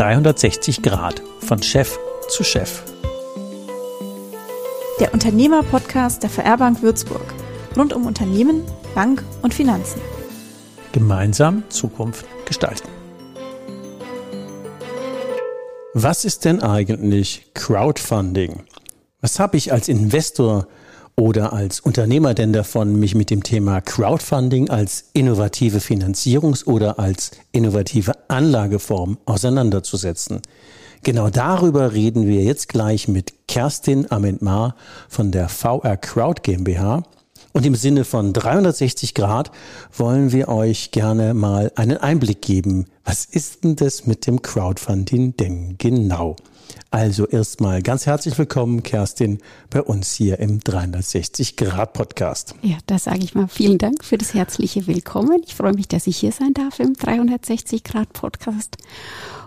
360 Grad von Chef zu Chef. Der Unternehmer-Podcast der VR Bank Würzburg. Rund um Unternehmen, Bank und Finanzen. Gemeinsam Zukunft gestalten. Was ist denn eigentlich Crowdfunding? Was habe ich als Investor oder als Unternehmer denn davon, mich mit dem Thema Crowdfunding als innovative Finanzierungs- oder als innovative Anlageform auseinanderzusetzen? Genau darüber reden wir jetzt gleich mit Kerstin Amendmar von der VR Crowd GmbH. Und im Sinne von 360 Grad wollen wir euch gerne mal einen Einblick geben. Was ist denn das mit dem Crowdfunding denn genau? Also erstmal ganz herzlich willkommen, Kerstin, bei uns hier im 360 Grad Podcast. Ja, da sage ich mal vielen Dank für das herzliche Willkommen. Ich freue mich, dass ich hier sein darf im 360 Grad Podcast.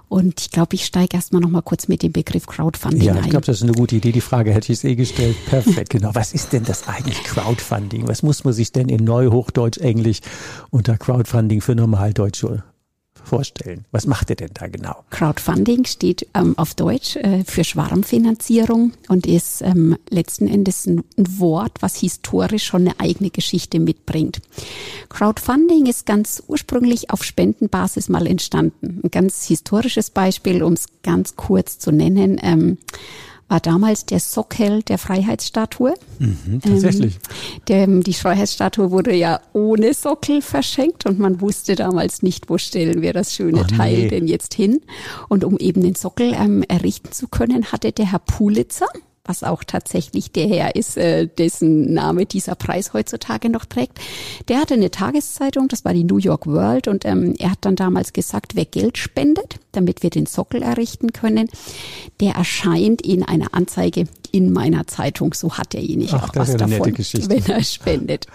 Und ich glaube, ich steige erstmal noch mal kurz mit dem Begriff Crowdfunding ja, ein. Ja, ich glaube, das ist eine gute Idee. Die Frage hätte ich es eh gestellt. Perfekt, genau. Was ist denn das eigentlich Crowdfunding? Was muss man sich denn in Neuhochdeutsch, Englisch unter Crowdfunding für Normaldeutsche vorstellen? Was macht ihr denn da genau? Crowdfunding steht ähm, auf Deutsch äh, für Schwarmfinanzierung und ist ähm, letzten Endes ein, Wort, was historisch schon eine eigene Geschichte mitbringt. Crowdfunding ist ganz ursprünglich auf Spendenbasis mal entstanden. Ein ganz historisches Beispiel, um es ganz kurz zu nennen. Ähm, war damals der Sockel der Freiheitsstatue. Mhm, tatsächlich. Ähm, der, die Freiheitsstatue wurde ja ohne Sockel verschenkt und man wusste damals nicht, wo stellen wir das schöne oh, Teil nee. denn jetzt hin. Und um eben den Sockel ähm, errichten zu können, hatte der Herr Pulitzer, was auch tatsächlich der Herr ist, äh, dessen Name dieser Preis heutzutage noch trägt. Der hatte eine Tageszeitung, das war die New York World, und ähm, er hat dann damals gesagt, wer Geld spendet, damit wir den Sockel errichten können, der erscheint in einer Anzeige in meiner Zeitung. So hat derjenige Ach, auch was davon, wenn er spendet.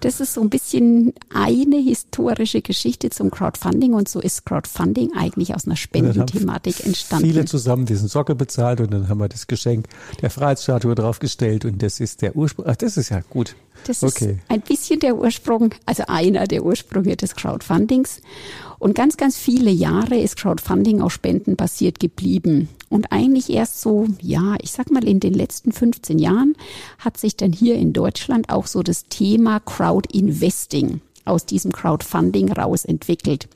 Das ist so ein bisschen eine historische Geschichte zum Crowdfunding und so ist Crowdfunding eigentlich aus einer Spendenthematik entstanden. Viele zusammen diesen Sockel bezahlt und dann haben wir das Geschenk der Freiheitsstatue draufgestellt und das ist der Ursprung. Ach, das ist ja gut. Das okay. ist ein bisschen der Ursprung, also einer der Ursprünge des Crowdfundings. Und ganz, ganz viele Jahre ist Crowdfunding auf Spenden basiert geblieben. Und eigentlich erst so, ja, ich sag mal, in den letzten 15 Jahren hat sich dann hier in Deutschland auch so das Thema Crowdinvesting aus diesem Crowdfunding raus entwickelt.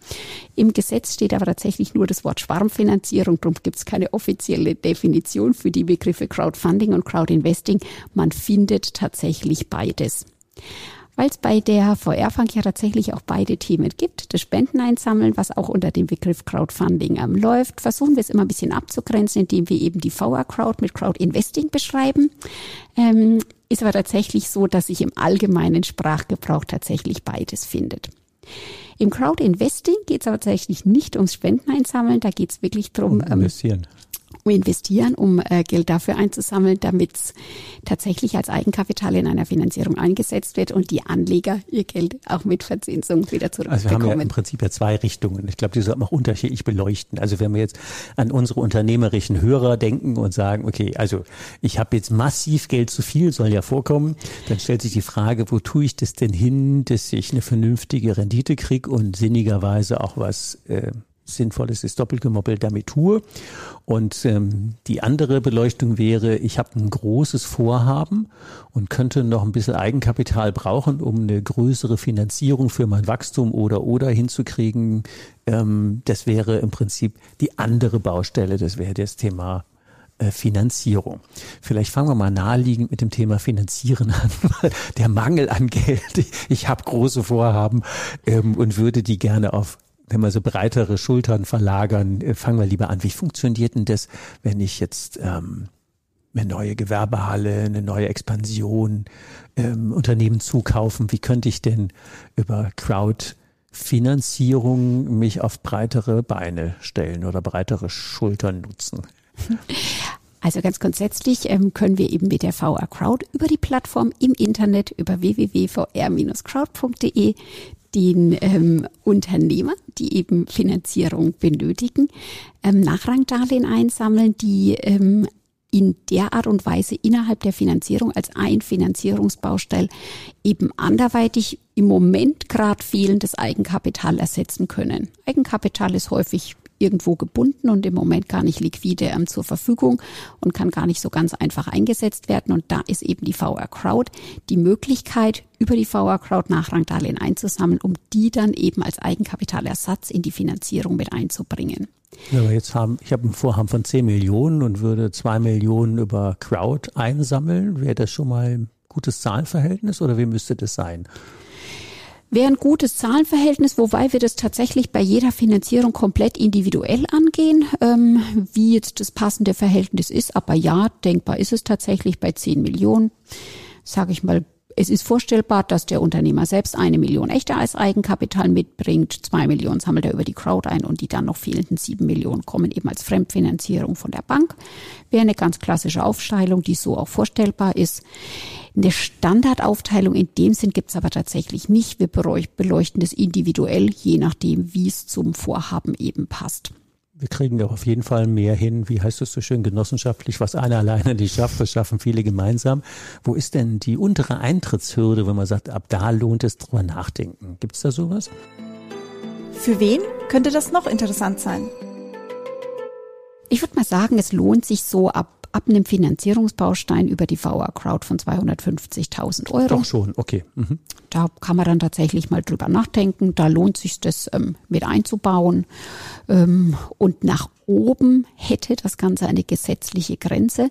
Im Gesetz steht aber tatsächlich nur das Wort Schwarmfinanzierung, darum gibt es keine offizielle Definition für die Begriffe Crowdfunding und Crowdinvesting. Man findet tatsächlich beides. Weil es bei der VR-Funk ja tatsächlich auch beide Themen gibt, das Spenden einsammeln, was auch unter dem Begriff Crowdfunding ähm, läuft, versuchen wir es immer ein bisschen abzugrenzen, indem wir eben die VR-Crowd mit Crowdinvesting beschreiben. Ähm, ist aber tatsächlich so, dass sich im allgemeinen Sprachgebrauch tatsächlich beides findet. Im Crowdinvesting geht es aber tatsächlich nicht ums Spenden einsammeln, da geht es wirklich darum, um investieren. Ähm, investieren, um äh, Geld dafür einzusammeln, damit es tatsächlich als Eigenkapital in einer Finanzierung eingesetzt wird und die Anleger ihr Geld auch mit Verzinsung wieder zurückbekommen. Also wir haben ja im Prinzip ja zwei Richtungen. Ich glaube, die sollten auch unterschiedlich beleuchten. Also wenn wir jetzt an unsere unternehmerischen Hörer denken und sagen, okay, also ich habe jetzt massiv Geld zu viel, soll ja vorkommen, dann stellt sich die Frage, wo tue ich das denn hin, dass ich eine vernünftige Rendite kriege und sinnigerweise auch was äh, Sinnvolles ist doppelt gemoppelt damit tue. Und ähm, die andere Beleuchtung wäre, ich habe ein großes Vorhaben und könnte noch ein bisschen Eigenkapital brauchen, um eine größere Finanzierung für mein Wachstum oder oder hinzukriegen. Ähm, das wäre im Prinzip die andere Baustelle. Das wäre das Thema äh, Finanzierung. Vielleicht fangen wir mal naheliegend mit dem Thema Finanzieren an. Der Mangel an Geld. Ich habe große Vorhaben ähm, und würde die gerne auf wenn wir so breitere Schultern verlagern, äh, fangen wir lieber an. Wie funktioniert denn das, wenn ich jetzt ähm, eine neue Gewerbehalle, eine neue Expansion, ähm, Unternehmen zukaufen? Wie könnte ich denn über Crowdfinanzierung mich auf breitere Beine stellen oder breitere Schultern nutzen? Also ganz grundsätzlich ähm, können wir eben mit der VR Crowd über die Plattform im Internet über www.vr-crowd.de den ähm, Unternehmer, die eben Finanzierung benötigen, ähm, Nachrangdarlehen einsammeln, die ähm, in der Art und Weise innerhalb der Finanzierung als ein Finanzierungsbausteil eben anderweitig im Moment gerade fehlendes Eigenkapital ersetzen können. Eigenkapital ist häufig irgendwo gebunden und im Moment gar nicht liquide ähm, zur Verfügung und kann gar nicht so ganz einfach eingesetzt werden. Und da ist eben die VR Crowd die Möglichkeit, über die VR Crowd Nachrangdarlehen einzusammeln, um die dann eben als Eigenkapitalersatz in die Finanzierung mit einzubringen. Ja, aber jetzt haben, ich habe ein Vorhaben von 10 Millionen und würde 2 Millionen über Crowd einsammeln. Wäre das schon mal ein gutes Zahlenverhältnis oder wie müsste das sein? Wäre ein gutes Zahlenverhältnis, wobei wir das tatsächlich bei jeder Finanzierung komplett individuell angehen, ähm, wie jetzt das passende Verhältnis ist. Aber ja, denkbar ist es tatsächlich bei 10 Millionen, sage ich mal es ist vorstellbar, dass der Unternehmer selbst eine Million echter als Eigenkapital mitbringt, zwei Millionen sammelt er über die Crowd ein und die dann noch fehlenden sieben Millionen kommen eben als Fremdfinanzierung von der Bank. Wäre eine ganz klassische Aufteilung, die so auch vorstellbar ist. Eine Standardaufteilung in dem Sinn gibt es aber tatsächlich nicht. Wir beleuchten das individuell, je nachdem, wie es zum Vorhaben eben passt wir kriegen ja auf jeden Fall mehr hin, wie heißt es so schön, genossenschaftlich, was einer alleine nicht schafft, das schaffen viele gemeinsam. Wo ist denn die untere Eintrittshürde, wenn man sagt, ab da lohnt es drüber nachdenken? Gibt es da sowas? Für wen könnte das noch interessant sein? Ich würde mal sagen, es lohnt sich so ab ab einem Finanzierungsbaustein über die VR Crowd von 250.000 Euro. Doch schon, okay. Mhm. Da kann man dann tatsächlich mal drüber nachdenken. Da lohnt sich das ähm, mit einzubauen. Ähm, und nach oben hätte das Ganze eine gesetzliche Grenze.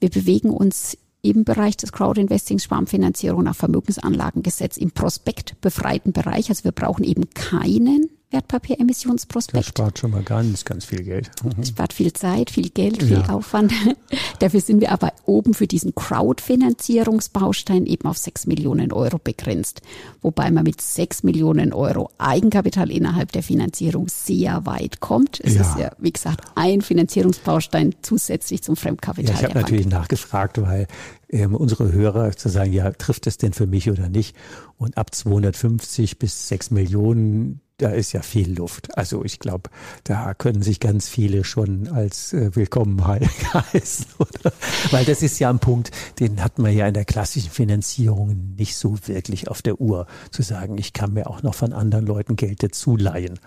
Wir bewegen uns im Bereich des Crowdinvestings, Sparfinanzierung nach Vermögensanlagengesetz im prospektbefreiten Bereich. Also wir brauchen eben keinen Wertpapieremissionsprospekt. Das spart schon mal ganz, ganz viel Geld. Das spart viel Zeit, viel Geld, viel ja. Aufwand. Dafür sind wir aber oben für diesen Crowdfinanzierungsbaustein eben auf 6 Millionen Euro begrenzt. Wobei man mit 6 Millionen Euro Eigenkapital innerhalb der Finanzierung sehr weit kommt. Es ja. ist ja, wie gesagt, ein Finanzierungsbaustein zusätzlich zum Fremdkapital. Ja, ich habe natürlich nachgefragt, weil ähm, unsere Hörer zu sagen, ja, trifft es denn für mich oder nicht? Und ab 250 bis 6 Millionen da ist ja viel Luft. Also ich glaube, da können sich ganz viele schon als äh, willkommen heißen. Oder? Weil das ist ja ein Punkt, den hat man ja in der klassischen Finanzierung nicht so wirklich auf der Uhr, zu sagen, ich kann mir auch noch von anderen Leuten Geld dazu leihen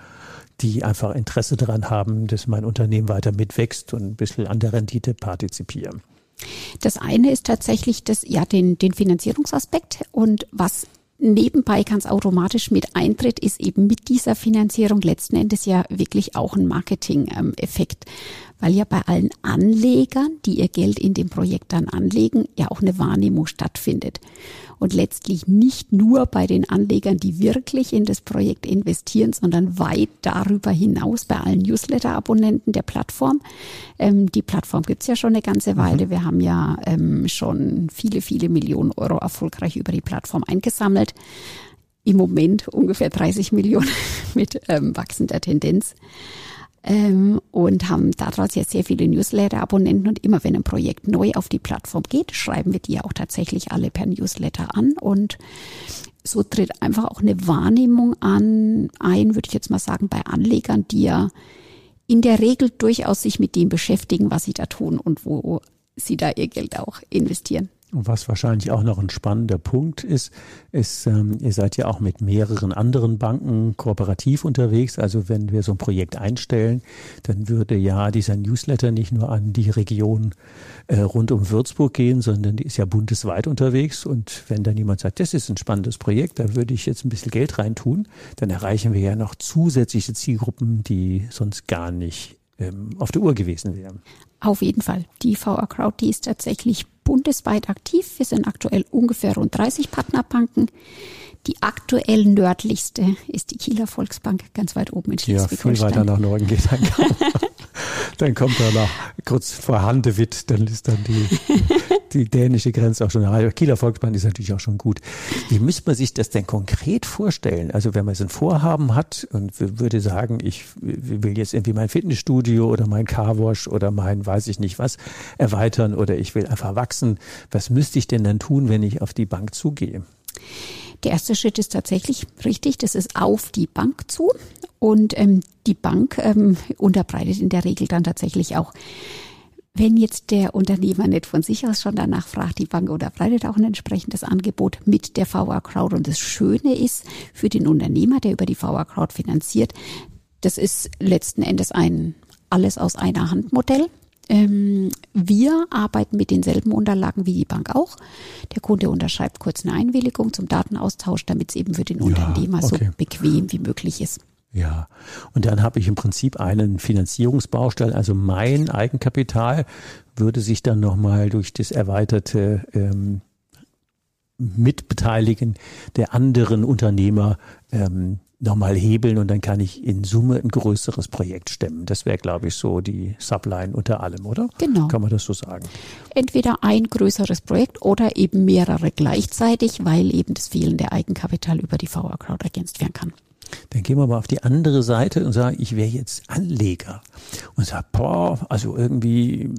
die einfach Interesse daran haben, dass mein Unternehmen weiter mitwächst und ein bisschen an der Rendite partizipieren. Das eine ist tatsächlich das, ja, den, den Finanzierungsaspekt und was nebenbei ganz automatisch mit eintritt, ist eben mit dieser Finanzierung letzten Endes ja wirklich auch ein Marketing-Effekt weil ja bei allen Anlegern, die ihr Geld in dem Projekt dann anlegen, ja auch eine Wahrnehmung stattfindet. Und letztlich nicht nur bei den Anlegern, die wirklich in das Projekt investieren, sondern weit darüber hinaus bei allen Newsletter-Abonnenten der Plattform. Ähm, die Plattform gibt's ja schon eine ganze Weile. Mhm. Wir haben ja ähm, schon viele, viele Millionen Euro erfolgreich über die Plattform eingesammelt im Moment ungefähr 30 Millionen mit ähm, wachsender Tendenz ähm, und haben daraus jetzt sehr viele Newsletter-Abonnenten. Und immer wenn ein Projekt neu auf die Plattform geht, schreiben wir die auch tatsächlich alle per Newsletter an. Und so tritt einfach auch eine Wahrnehmung an, ein, würde ich jetzt mal sagen, bei Anlegern, die ja in der Regel durchaus sich mit dem beschäftigen, was sie da tun und wo sie da ihr Geld auch investieren. Und was wahrscheinlich auch noch ein spannender Punkt ist, ist, ähm, ihr seid ja auch mit mehreren anderen Banken kooperativ unterwegs. Also wenn wir so ein Projekt einstellen, dann würde ja dieser Newsletter nicht nur an die Region äh, rund um Würzburg gehen, sondern die ist ja bundesweit unterwegs. Und wenn dann jemand sagt, das ist ein spannendes Projekt, da würde ich jetzt ein bisschen Geld reintun, dann erreichen wir ja noch zusätzliche Zielgruppen, die sonst gar nicht ähm, auf der Uhr gewesen wären. Auf jeden Fall. Die VR Crowd, die ist tatsächlich bundesweit aktiv. Wir sind aktuell ungefähr rund 30 Partnerbanken. Die aktuell nördlichste ist die Kieler Volksbank, ganz weit oben in Schleswig-Holstein. Ja, viel weiter nach Norden geht dann kaum. dann kommt er nach kurz vor Handewitt, dann ist dann die, die dänische Grenze auch schon erreicht. Kieler Volksbank ist natürlich auch schon gut. Wie müsste man sich das denn konkret vorstellen? Also wenn man so ein Vorhaben hat und würde sagen, ich will jetzt irgendwie mein Fitnessstudio oder mein Carwash oder mein weiß ich nicht was erweitern oder ich will einfach wachsen, was müsste ich denn dann tun, wenn ich auf die Bank zugehe? Der erste Schritt ist tatsächlich richtig, das ist auf die Bank zu. Und ähm, die Bank ähm, unterbreitet in der Regel dann tatsächlich auch wenn jetzt der Unternehmer nicht von sich aus schon danach fragt, die Bank unterbreitet auch ein entsprechendes Angebot mit der VR Crowd. Und das Schöne ist für den Unternehmer, der über die VR Crowd finanziert, Das ist letzten Endes ein alles aus einer Hand Modell. Ähm, wir arbeiten mit denselben Unterlagen wie die Bank auch. Der Kunde unterschreibt kurz eine Einwilligung zum Datenaustausch, damit es eben für den ja, Unternehmer okay. so bequem wie möglich ist. Ja, und dann habe ich im Prinzip einen Finanzierungsbaustein, also mein Eigenkapital würde sich dann nochmal durch das erweiterte ähm, Mitbeteiligen der anderen Unternehmer ähm, nochmal hebeln und dann kann ich in Summe ein größeres Projekt stemmen. Das wäre, glaube ich, so die Subline unter allem, oder? Genau. Kann man das so sagen? Entweder ein größeres Projekt oder eben mehrere gleichzeitig, weil eben das fehlende Eigenkapital über die VR Crowd ergänzt werden kann. Dann gehen wir mal auf die andere Seite und sagen, ich wäre jetzt Anleger. Und sag, boah, also irgendwie,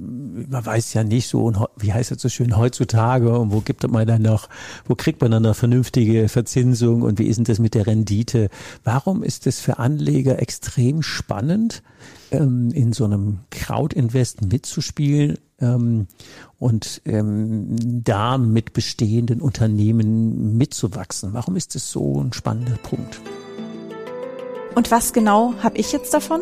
man weiß ja nicht so, wie heißt das so schön, heutzutage und wo gibt man dann noch, wo kriegt man dann eine vernünftige Verzinsung und wie ist denn das mit der Rendite? Warum ist es für Anleger extrem spannend, ähm, in so einem Crowd-Invest mitzuspielen ähm, und ähm, da mit bestehenden Unternehmen mitzuwachsen? Warum ist das so ein spannender Punkt? Und was genau habe ich jetzt davon?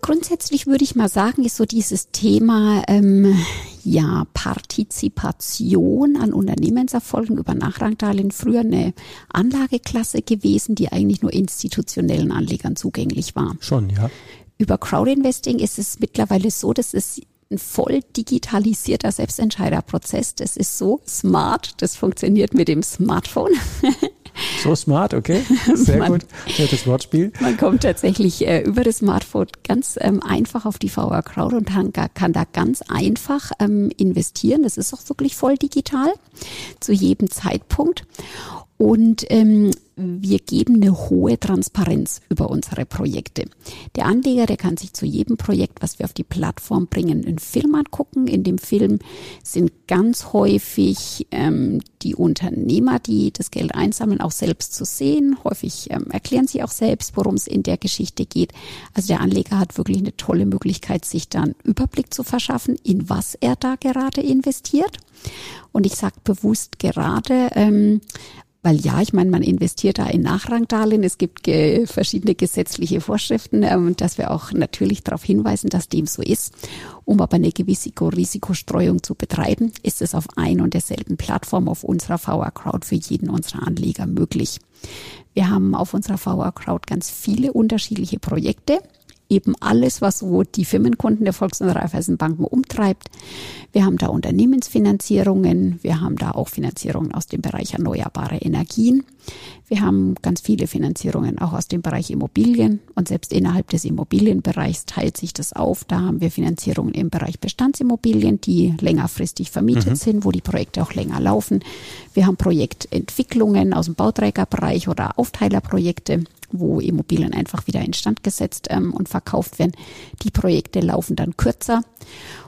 Grundsätzlich würde ich mal sagen, ist so dieses Thema ähm, ja Partizipation an Unternehmenserfolgen über Nachrangdarlehen früher eine Anlageklasse gewesen, die eigentlich nur institutionellen Anlegern zugänglich war. Schon, ja. Über Crowdinvesting ist es mittlerweile so, dass es ein voll digitalisierter Selbstentscheiderprozess. Das ist so smart. Das funktioniert mit dem Smartphone. So smart, okay. Sehr man, gut. Nettes Wortspiel. Man kommt tatsächlich äh, über das Smartphone ganz ähm, einfach auf die VR Crowd und kann, kann da ganz einfach ähm, investieren. Das ist auch wirklich voll digital zu jedem Zeitpunkt. Und ähm, wir geben eine hohe Transparenz über unsere Projekte. Der Anleger, der kann sich zu jedem Projekt, was wir auf die Plattform bringen, einen Film angucken. In dem Film sind ganz häufig ähm, die Unternehmer, die das Geld einsammeln, auch selbst zu sehen. Häufig ähm, erklären sie auch selbst, worum es in der Geschichte geht. Also der Anleger hat wirklich eine tolle Möglichkeit, sich dann Überblick zu verschaffen, in was er da gerade investiert. Und ich sage bewusst gerade, ähm, weil ja, ich meine, man investiert da in Nachrangdarlehen. Es gibt ge verschiedene gesetzliche Vorschriften, ähm, dass wir auch natürlich darauf hinweisen, dass dem so ist. Um aber eine gewisse Risikostreuung zu betreiben, ist es auf ein und derselben Plattform auf unserer VR Crowd für jeden unserer Anleger möglich. Wir haben auf unserer VR Crowd ganz viele unterschiedliche Projekte eben alles, was so die Firmenkunden der Volks- und Raiffeisenbanken umtreibt. Wir haben da Unternehmensfinanzierungen, wir haben da auch Finanzierungen aus dem Bereich erneuerbare Energien. Wir haben ganz viele Finanzierungen auch aus dem Bereich Immobilien und selbst innerhalb des Immobilienbereichs teilt sich das auf. Da haben wir Finanzierungen im Bereich Bestandsimmobilien, die längerfristig vermietet mhm. sind, wo die Projekte auch länger laufen. Wir haben Projektentwicklungen aus dem Bauträgerbereich oder Aufteilerprojekte wo Immobilien einfach wieder instand gesetzt ähm, und verkauft werden. Die Projekte laufen dann kürzer.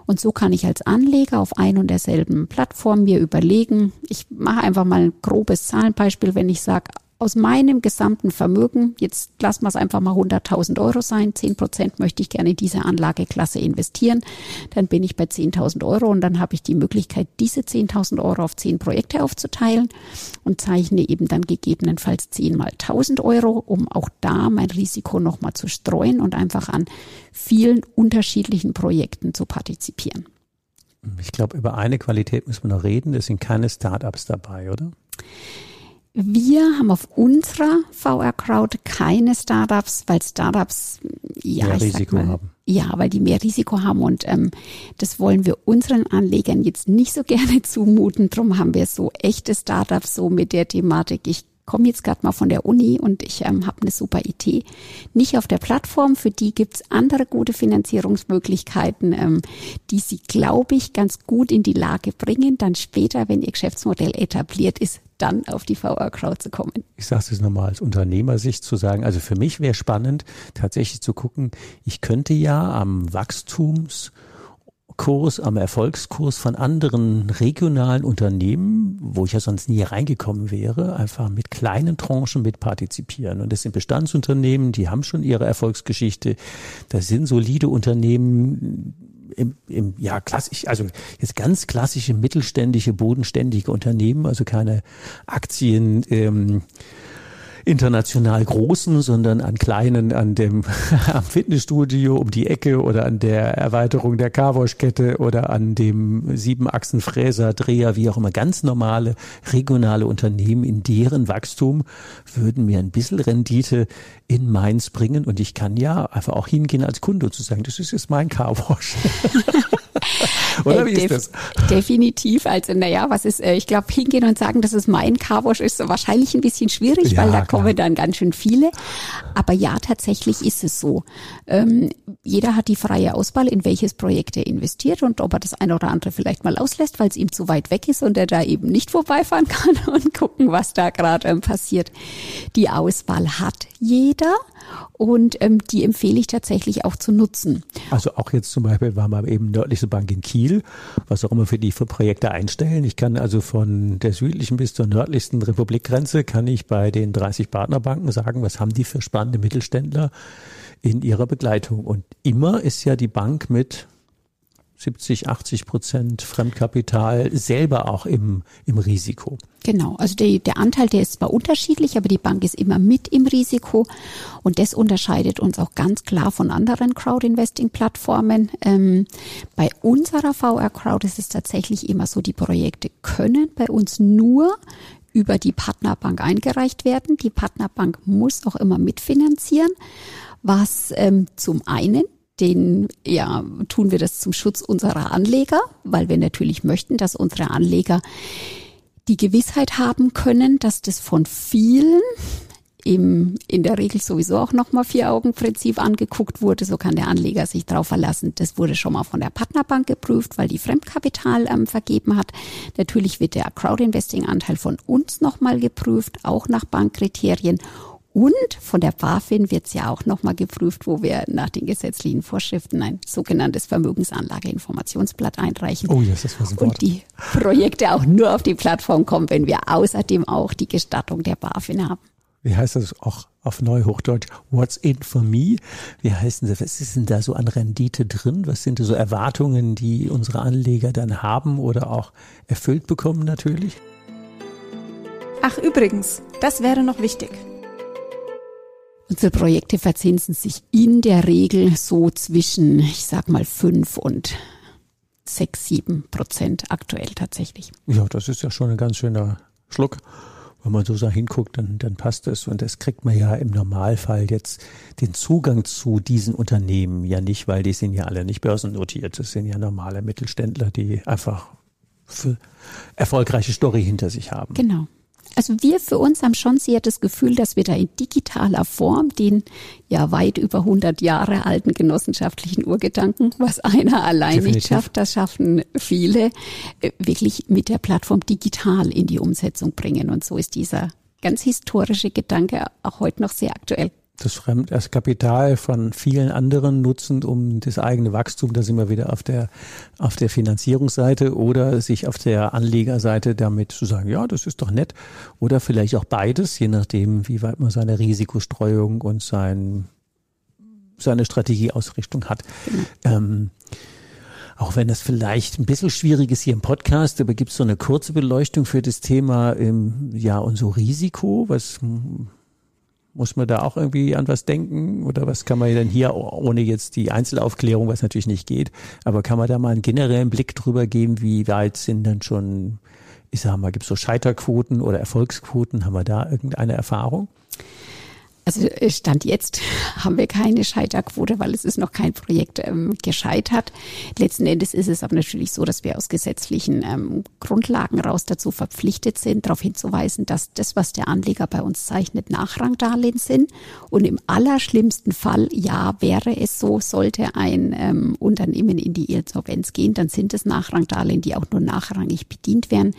Und so kann ich als Anleger auf ein und derselben Plattform mir überlegen, ich mache einfach mal ein grobes Zahlenbeispiel, wenn ich sage, aus meinem gesamten Vermögen, jetzt lassen wir es einfach mal 100.000 Euro sein, 10 Prozent möchte ich gerne in diese Anlageklasse investieren, dann bin ich bei 10.000 Euro und dann habe ich die Möglichkeit, diese 10.000 Euro auf 10 Projekte aufzuteilen und zeichne eben dann gegebenenfalls 10 mal 1.000 Euro, um auch da mein Risiko nochmal zu streuen und einfach an vielen unterschiedlichen Projekten zu partizipieren. Ich glaube, über eine Qualität müssen wir noch reden. Es sind keine Startups dabei, oder? Wir haben auf unserer VR Crowd keine Startups, weil Startups ja mehr Risiko mal, haben. Ja, weil die mehr Risiko haben und ähm, das wollen wir unseren Anlegern jetzt nicht so gerne zumuten. Drum haben wir so echte Startups so mit der Thematik. Ich komme jetzt gerade mal von der Uni und ich ähm, habe eine super Idee. Nicht auf der Plattform, für die gibt's andere gute Finanzierungsmöglichkeiten, ähm, die sie, glaube ich, ganz gut in die Lage bringen, dann später, wenn ihr Geschäftsmodell etabliert ist, dann auf die VR Crowd zu kommen. Ich sage es nochmal als Unternehmersicht zu sagen, also für mich wäre spannend, tatsächlich zu gucken, ich könnte ja am Wachstums- Kurs, am Erfolgskurs von anderen regionalen Unternehmen, wo ich ja sonst nie reingekommen wäre, einfach mit kleinen Tranchen mit partizipieren. Und das sind Bestandsunternehmen, die haben schon ihre Erfolgsgeschichte. Das sind solide Unternehmen, im, im ja klassisch, also jetzt ganz klassische mittelständische, bodenständige Unternehmen, also keine Aktien. Ähm, international großen, sondern an kleinen, an dem am Fitnessstudio um die Ecke oder an der Erweiterung der Carwash-Kette oder an dem Siebenachsen-Fräser, Dreher, wie auch immer, ganz normale regionale Unternehmen, in deren Wachstum würden mir ein bisschen Rendite in Mainz bringen und ich kann ja einfach auch hingehen als Kunde zu sagen, das ist jetzt mein Carwash. Oder wie ist das? Definitiv. Also, naja, was ist, äh, ich glaube, hingehen und sagen, dass es mein Carwash ist, wahrscheinlich ein bisschen schwierig, ja, weil da klar. kommen dann ganz schön viele. Aber ja, tatsächlich ist es so. Ähm, jeder hat die freie Auswahl, in welches Projekt er investiert und ob er das eine oder andere vielleicht mal auslässt, weil es ihm zu weit weg ist und er da eben nicht vorbeifahren kann und gucken, was da gerade ähm, passiert. Die Auswahl hat jeder und ähm, die empfehle ich tatsächlich auch zu nutzen. Also auch jetzt zum Beispiel war mal eben nördlichste Bank in Kiel, was auch immer für die für Projekte einstellen. Ich kann also von der südlichen bis zur nördlichsten Republikgrenze kann ich bei den 30 Partnerbanken sagen, was haben die für spannende Mittelständler in ihrer Begleitung. Und immer ist ja die Bank mit 70, 80 Prozent Fremdkapital selber auch im, im Risiko. Genau, also die, der Anteil, der ist zwar unterschiedlich, aber die Bank ist immer mit im Risiko und das unterscheidet uns auch ganz klar von anderen Crowd-Investing-Plattformen. Ähm, bei unserer VR Crowd ist es tatsächlich immer so, die Projekte können bei uns nur über die Partnerbank eingereicht werden. Die Partnerbank muss auch immer mitfinanzieren, was ähm, zum einen den ja, tun wir das zum Schutz unserer Anleger, weil wir natürlich möchten, dass unsere Anleger die Gewissheit haben können, dass das von vielen im, in der Regel sowieso auch nochmal Vier-Augen-Prinzip angeguckt wurde. So kann der Anleger sich darauf verlassen. Das wurde schon mal von der Partnerbank geprüft, weil die Fremdkapital ähm, vergeben hat. Natürlich wird der Crowdinvesting-Anteil von uns nochmal geprüft, auch nach Bankkriterien. Und von der BaFin wird es ja auch nochmal geprüft, wo wir nach den gesetzlichen Vorschriften ein sogenanntes Vermögensanlageinformationsblatt einreichen. Oh, yes, das war so Und die Projekte auch nur auf die Plattform kommen, wenn wir außerdem auch die Gestattung der BaFin haben. Wie heißt das auch auf Neuhochdeutsch? What's in for me? Wie heißt das? Was ist denn da so an Rendite drin? Was sind so Erwartungen, die unsere Anleger dann haben oder auch erfüllt bekommen natürlich? Ach, übrigens, das wäre noch wichtig. Unsere Projekte verzinsen sich in der Regel so zwischen, ich sag mal, fünf und sechs, sieben Prozent aktuell tatsächlich. Ja, das ist ja schon ein ganz schöner Schluck. Wenn man so da hinguckt, dann, dann passt es. Und das kriegt man ja im Normalfall jetzt den Zugang zu diesen Unternehmen ja nicht, weil die sind ja alle nicht börsennotiert. Das sind ja normale Mittelständler, die einfach für erfolgreiche Story hinter sich haben. Genau. Also wir für uns haben schon sehr das Gefühl, dass wir da in digitaler Form den ja weit über 100 Jahre alten genossenschaftlichen Urgedanken, was einer allein Definitiv. nicht schafft, das schaffen viele, äh, wirklich mit der Plattform digital in die Umsetzung bringen. Und so ist dieser ganz historische Gedanke auch heute noch sehr aktuell das Fremd, das Kapital von vielen anderen nutzend, um das eigene Wachstum, da sind wir wieder auf der, auf der Finanzierungsseite oder sich auf der Anlegerseite damit zu sagen, ja, das ist doch nett. Oder vielleicht auch beides, je nachdem, wie weit man seine Risikostreuung und sein, seine Strategieausrichtung hat. Ähm, auch wenn das vielleicht ein bisschen schwierig ist hier im Podcast, aber gibt es so eine kurze Beleuchtung für das Thema, ähm, ja, und so Risiko, was muss man da auch irgendwie an was denken? Oder was kann man denn hier, ohne jetzt die Einzelaufklärung, was natürlich nicht geht, aber kann man da mal einen generellen Blick drüber geben, wie weit sind dann schon, ich sag mal, gibt es so Scheiterquoten oder Erfolgsquoten? Haben wir da irgendeine Erfahrung? Also äh, Stand jetzt haben wir keine Scheiterquote, weil es ist noch kein Projekt ähm, gescheitert. Letzten Endes ist es aber natürlich so, dass wir aus gesetzlichen ähm, Grundlagen raus dazu verpflichtet sind, darauf hinzuweisen, dass das, was der Anleger bei uns zeichnet, Nachrangdarlehen sind. Und im allerschlimmsten Fall, ja, wäre es so, sollte ein ähm, Unternehmen in die Insolvenz gehen, dann sind es Nachrangdarlehen, die auch nur nachrangig bedient werden.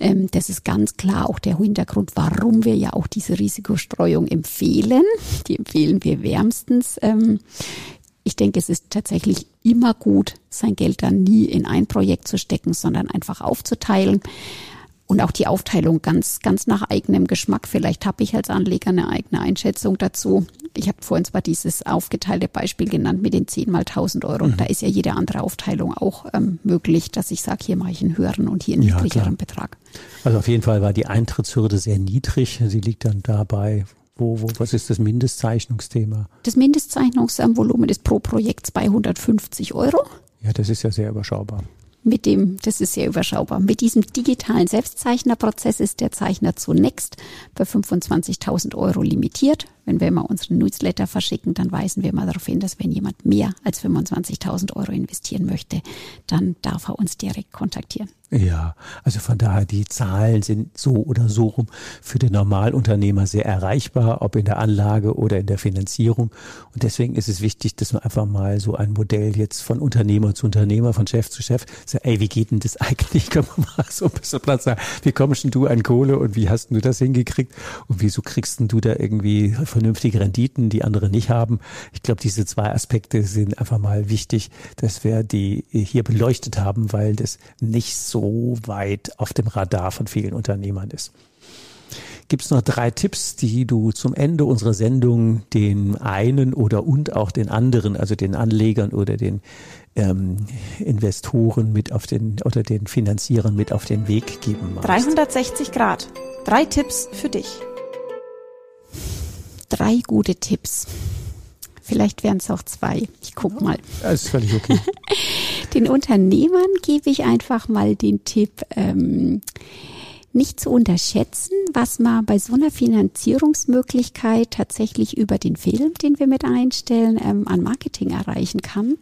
Ähm, das ist ganz klar auch der Hintergrund, warum wir ja auch diese Risikostreuung empfehlen empfehlen. Die empfehlen wir wärmstens. Ähm, ich denke, es ist tatsächlich immer gut, sein Geld dann nie in ein Projekt zu stecken, sondern einfach aufzuteilen. und auch die Aufteilung ganz, ganz nach eigenem Geschmack. Vielleicht habe ich als Anleger eine eigene Einschätzung dazu. Ich habe vorhin zwar dieses aufgeteilte Beispiel genannt mit den 10 mal 1000 Euro. Mhm. Da ist ja jede andere Aufteilung auch ähm, möglich, dass ich sage, hier mache ich einen höheren und hier einen ja, niedrigeren klar. Betrag. Also auf jeden Fall war die Eintrittshürde sehr niedrig. Sie liegt dann dabei wo, wo, was ist das Mindestzeichnungsthema? Das Mindestzeichnungsvolumen ist pro Projekt 250 Euro. Ja, das ist ja sehr überschaubar mit dem, das ist sehr überschaubar, mit diesem digitalen Selbstzeichnerprozess ist der Zeichner zunächst bei 25.000 Euro limitiert. Wenn wir mal unseren Newsletter verschicken, dann weisen wir mal darauf hin, dass wenn jemand mehr als 25.000 Euro investieren möchte, dann darf er uns direkt kontaktieren. Ja, also von daher, die Zahlen sind so oder so rum für den Normalunternehmer sehr erreichbar, ob in der Anlage oder in der Finanzierung. Und deswegen ist es wichtig, dass man einfach mal so ein Modell jetzt von Unternehmer zu Unternehmer, von Chef zu Chef, sagt, ey, wie geht denn das eigentlich? Können wir mal so ein bisschen Platz sagen, wie kommst denn du an Kohle und wie hast du das hingekriegt? Und wieso kriegst denn du da irgendwie vernünftige Renditen, die andere nicht haben? Ich glaube, diese zwei Aspekte sind einfach mal wichtig, dass wir die hier beleuchtet haben, weil das nicht so weit auf dem Radar von vielen Unternehmern ist. Gibt es noch drei Tipps, die du zum Ende unserer Sendung den einen oder und auch den anderen, also den Anlegern oder den ähm, Investoren mit auf den oder den Finanzierern mit auf den Weg geben magst? 360 Grad. Drei Tipps für dich. Drei gute Tipps. Vielleicht wären es auch zwei. Ich guck mal. Das ist völlig okay. Den Unternehmern gebe ich einfach mal den Tipp, ähm, nicht zu unterschätzen, was man bei so einer Finanzierungsmöglichkeit tatsächlich über den Film, den wir mit einstellen, ähm, an Marketing erreichen kann.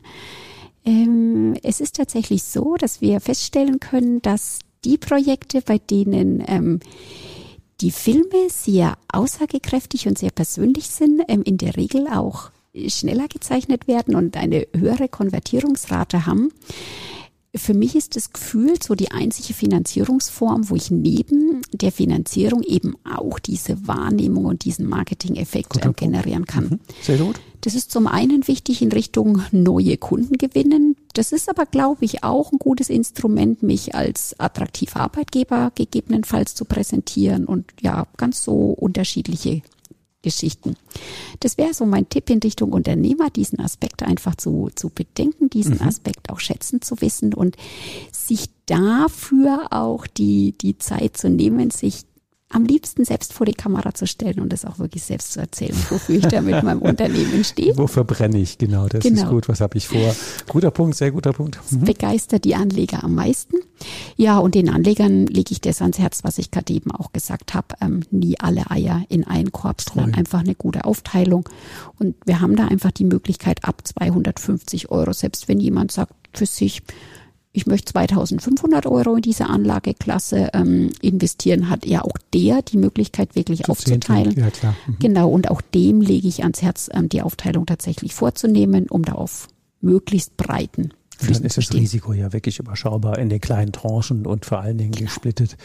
Ähm, es ist tatsächlich so, dass wir feststellen können, dass die Projekte, bei denen ähm, die Filme sehr aussagekräftig und sehr persönlich sind, ähm, in der Regel auch schneller gezeichnet werden und eine höhere Konvertierungsrate haben. Für mich ist das Gefühl so die einzige Finanzierungsform, wo ich neben der Finanzierung eben auch diese Wahrnehmung und diesen Marketing-Effekt äh, generieren kann. Mhm. Sehr gut. Das ist zum einen wichtig in Richtung neue Kunden gewinnen. Das ist aber, glaube ich, auch ein gutes Instrument, mich als attraktiver Arbeitgeber gegebenenfalls zu präsentieren und ja, ganz so unterschiedliche Geschichten. Das wäre so mein Tipp in Richtung Unternehmer, diesen Aspekt einfach zu, zu bedenken, diesen mhm. Aspekt auch schätzen zu wissen und sich dafür auch die, die Zeit zu nehmen, sich am liebsten selbst vor die Kamera zu stellen und das auch wirklich selbst zu erzählen, wofür ich da mit meinem Unternehmen stehe. Wofür brenne ich, genau, das genau. ist gut, was habe ich vor. Guter Punkt, sehr guter Punkt. Mhm. Begeistert die Anleger am meisten. Ja, und den Anlegern lege ich das ans Herz, was ich gerade eben auch gesagt habe, ähm, nie alle Eier in einen Korb, sondern einfach eine gute Aufteilung. Und wir haben da einfach die Möglichkeit ab 250 Euro, selbst wenn jemand sagt für sich, ich möchte 2500 Euro in diese Anlageklasse ähm, investieren, hat ja auch der die Möglichkeit wirklich Zu aufzuteilen. Ja, klar. Mhm. Genau, und auch dem lege ich ans Herz, ähm, die Aufteilung tatsächlich vorzunehmen, um da auf möglichst breiten und dann ist das Risiko ja wirklich überschaubar in den kleinen Tranchen und vor allen Dingen genau. gesplittet.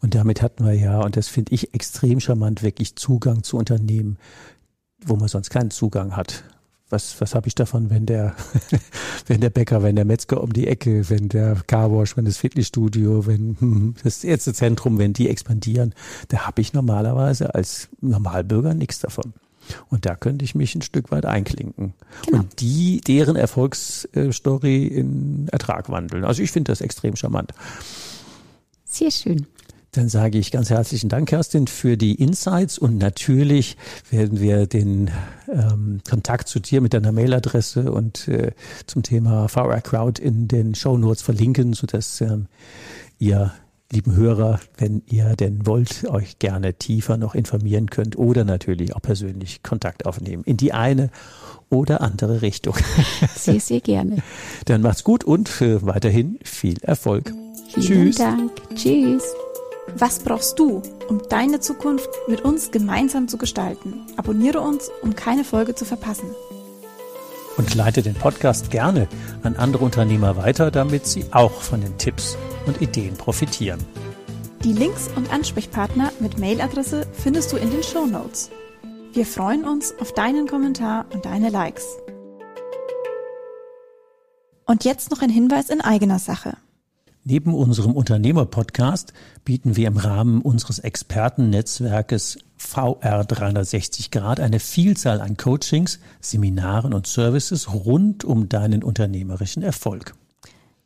Und damit hatten wir ja, und das finde ich extrem charmant, wirklich Zugang zu Unternehmen, wo man sonst keinen Zugang hat was, was habe ich davon, wenn der, wenn der Bäcker, wenn der Metzger um die Ecke, wenn der Carwash, wenn das Fitnessstudio, wenn hm, das Ärztezentrum, wenn die expandieren, da habe ich normalerweise als Normalbürger nichts davon. Und da könnte ich mich ein Stück weit einklinken genau. und die deren Erfolgsstory in Ertrag wandeln. Also ich finde das extrem charmant. Sehr schön. Dann sage ich ganz herzlichen Dank, Kerstin, für die Insights und natürlich werden wir den ähm, Kontakt zu dir mit deiner Mailadresse und äh, zum Thema VR Crowd in den Show Notes verlinken, sodass ähm, ihr lieben Hörer, wenn ihr denn wollt, euch gerne tiefer noch informieren könnt oder natürlich auch persönlich Kontakt aufnehmen in die eine oder andere Richtung. Sehr, sehr gerne. Dann macht's gut und äh, weiterhin viel Erfolg. Vielen Tschüss. Dank. Tschüss. Was brauchst du, um deine Zukunft mit uns gemeinsam zu gestalten? Abonniere uns, um keine Folge zu verpassen. Und leite den Podcast gerne an andere Unternehmer weiter, damit sie auch von den Tipps und Ideen profitieren. Die Links und Ansprechpartner mit Mailadresse findest du in den Show Notes. Wir freuen uns auf deinen Kommentar und deine Likes. Und jetzt noch ein Hinweis in eigener Sache. Neben unserem Unternehmer-Podcast bieten wir im Rahmen unseres Expertennetzwerkes VR 360 Grad eine Vielzahl an Coachings, Seminaren und Services rund um deinen unternehmerischen Erfolg.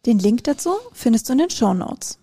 Den Link dazu findest du in den Show Notes.